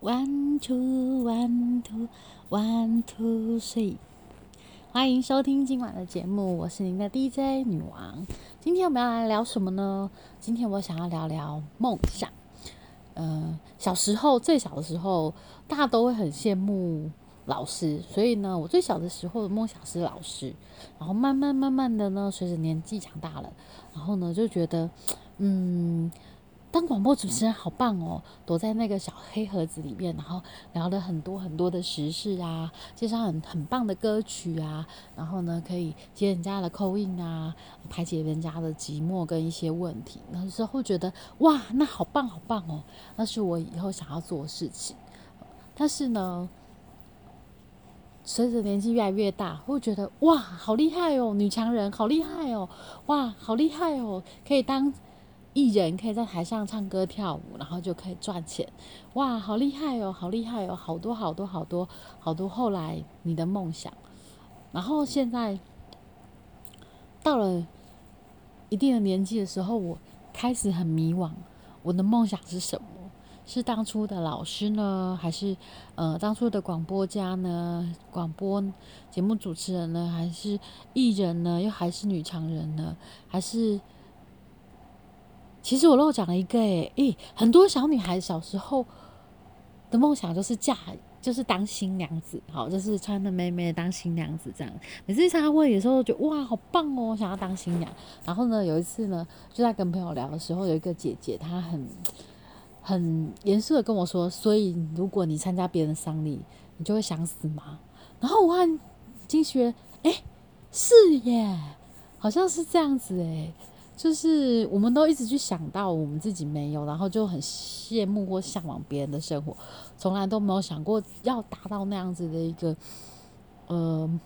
One two one two one two three，欢迎收听今晚的节目，我是您的 DJ 女王。今天我们要来聊什么呢？今天我想要聊聊梦想。呃，小时候最小的时候，大家都会很羡慕老师，所以呢，我最小的时候的梦想是老师。然后慢慢慢慢的呢，随着年纪长大了，然后呢就觉得，嗯。当广播主持人好棒哦，躲在那个小黑盒子里面，然后聊了很多很多的时事啊，介绍很很棒的歌曲啊，然后呢可以接人家的扣印啊，排解人家的寂寞跟一些问题。那时候觉得哇，那好棒好棒哦，那是我以后想要做的事情。但是呢，随着年纪越来越大，会觉得哇，好厉害哦，女强人好厉害哦，哇，好厉害哦，可以当。艺人可以在台上唱歌跳舞，然后就可以赚钱，哇，好厉害哦，好厉害哦，好多好多好多好多。后来你的梦想，然后现在到了一定的年纪的时候，我开始很迷惘，我的梦想是什么？是当初的老师呢，还是呃当初的广播家呢？广播节目主持人呢？还是艺人呢？又还是女强人呢？还是？其实我漏讲了一个诶，诶，很多小女孩小时候的梦想就是嫁，就是当新娘子，好，就是穿的美美当新娘子这样。每次参加会的时候，觉得哇，好棒哦，想要当新娘。然后呢，有一次呢，就在跟朋友聊的时候，有一个姐姐，她很很严肃的跟我说：“所以如果你参加别人的丧礼，你就会想死吗？”然后我看金学，哎，是耶，好像是这样子诶。就是我们都一直去想到我们自己没有，然后就很羡慕或向往别人的生活，从来都没有想过要达到那样子的一个呃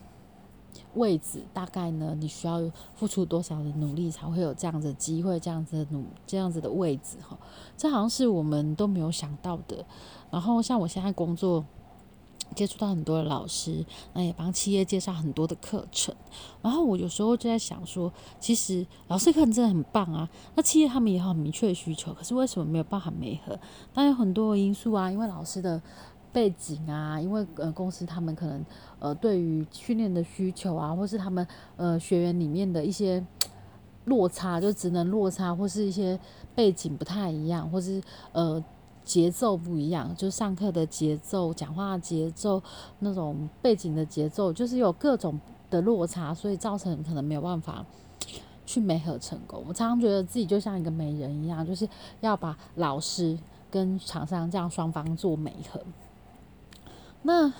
位置。大概呢，你需要付出多少的努力才会有这样子的机会，这样子的努这样子的位置哈？这好像是我们都没有想到的。然后像我现在工作。接触到很多的老师，那也帮企业介绍很多的课程。然后我有时候就在想说，其实老师课程真的很棒啊。那企业他们也有很明确的需求，可是为什么没有办法媒合？当然有很多的因素啊，因为老师的背景啊，因为呃公司他们可能呃对于训练的需求啊，或是他们呃学员里面的一些 落差，就职能落差，或是一些背景不太一样，或是呃。节奏不一样，就上课的节奏、讲话节奏、那种背景的节奏，就是有各种的落差，所以造成可能没有办法去美合成功。我常常觉得自己就像一个美人一样，就是要把老师跟厂商这样双方做美合。那。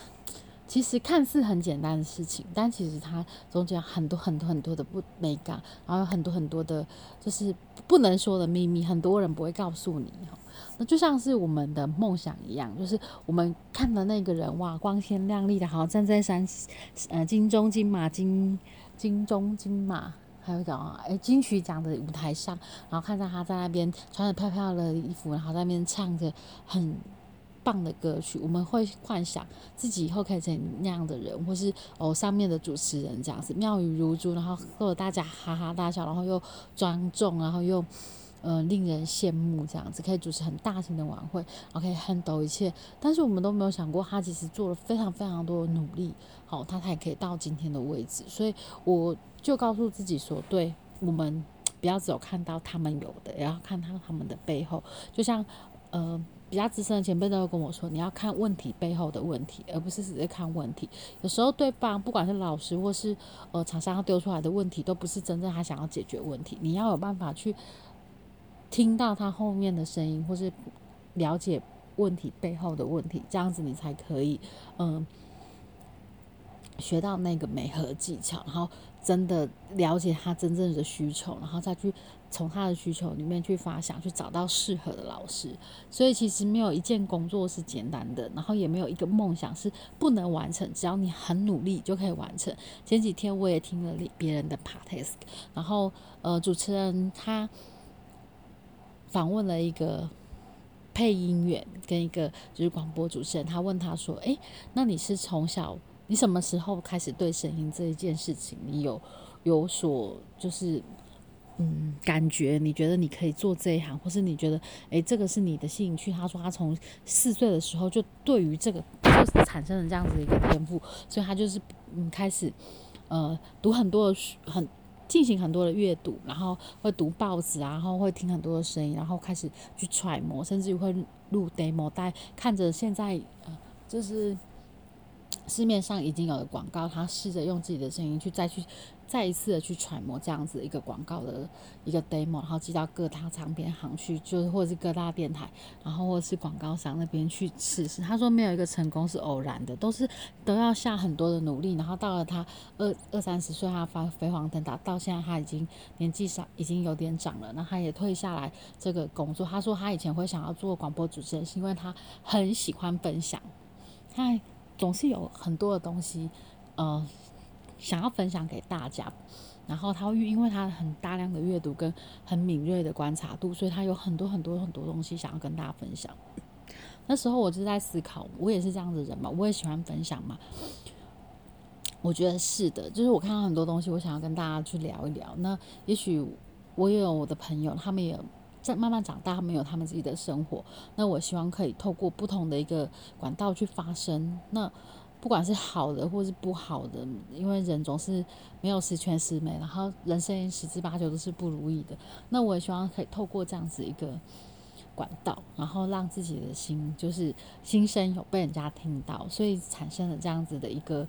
其实看似很简单的事情，但其实它中间很多很多很多的不美感，然后有很多很多的，就是不能说的秘密，很多人不会告诉你。那就像是我们的梦想一样，就是我们看的那个人哇，光鲜亮丽的，好站在山呃金钟金马金金钟金马，还有讲哎金曲奖的舞台上，然后看到他在那边穿着漂漂的衣服，然后在那边唱着很。棒的歌曲，我们会幻想自己以后可以成那样的人，或是哦上面的主持人这样子，妙语如珠，然后逗大家哈哈大笑，然后又庄重，然后又呃令人羡慕这样子，可以主持很大型的晚会，然后可以 hend 一切。但是我们都没有想过，他其实做了非常非常多的努力，好，他才可以到今天的位置。所以我就告诉自己说，对我们不要只有看到他们有的，也要看他他们的背后，就像呃。比较资深的前辈都会跟我说，你要看问题背后的问题，而不是只是看问题。有时候对方不管是老师或是呃厂商丢出来的问题，都不是真正他想要解决问题。你要有办法去听到他后面的声音，或是了解问题背后的问题，这样子你才可以嗯学到那个美和技巧，然后真的了解他真正的需求，然后再去。从他的需求里面去发想，去找到适合的老师。所以其实没有一件工作是简单的，然后也没有一个梦想是不能完成。只要你很努力就可以完成。前几天我也听了别人的 podcast，然后呃主持人他访问了一个配音员跟一个就是广播主持人，他问他说：“诶，那你是从小你什么时候开始对声音这一件事情你有有所就是？”嗯，感觉你觉得你可以做这一行，或是你觉得诶，这个是你的兴趣。他说他从四岁的时候就对于这个就产生了这样子的一个天赋，所以他就是嗯开始呃读很多书，很进行很多的阅读，然后会读报纸啊，然后会听很多的声音，然后开始去揣摩，甚至于会录 demo 带，看着现在呃就是。市面上已经有的广告，他试着用自己的声音去再去再一次的去揣摩这样子一个广告的一个 demo，然后寄到各大唱片行去，就是或者是各大电台，然后或者是广告商那边去试试。他说没有一个成功是偶然的，都是都要下很多的努力。然后到了他二二三十岁，他发飞黄腾达，到现在他已经年纪上已经有点长了，那他也退下来这个工作。他说他以前会想要做广播主持人，是因为他很喜欢分享。他。总是有很多的东西，呃，想要分享给大家。然后他会因为他很大量的阅读跟很敏锐的观察度，所以他有很多很多很多东西想要跟大家分享。那时候我就在思考，我也是这样的人嘛，我也喜欢分享嘛。我觉得是的，就是我看到很多东西，我想要跟大家去聊一聊。那也许我也有我的朋友，他们也。在慢慢长大，他们有他们自己的生活。那我希望可以透过不同的一个管道去发声。那不管是好的或是不好的，因为人总是没有十全十美，然后人生十之八九都是不如意的。那我也希望可以透过这样子一个管道，然后让自己的心就是心声有被人家听到，所以产生了这样子的一个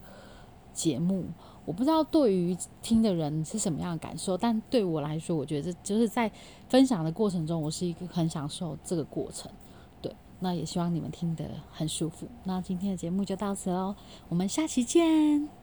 节目。我不知道对于听的人是什么样的感受，但对我来说，我觉得就是在分享的过程中，我是一个很享受这个过程。对，那也希望你们听得很舒服。那今天的节目就到此喽，我们下期见。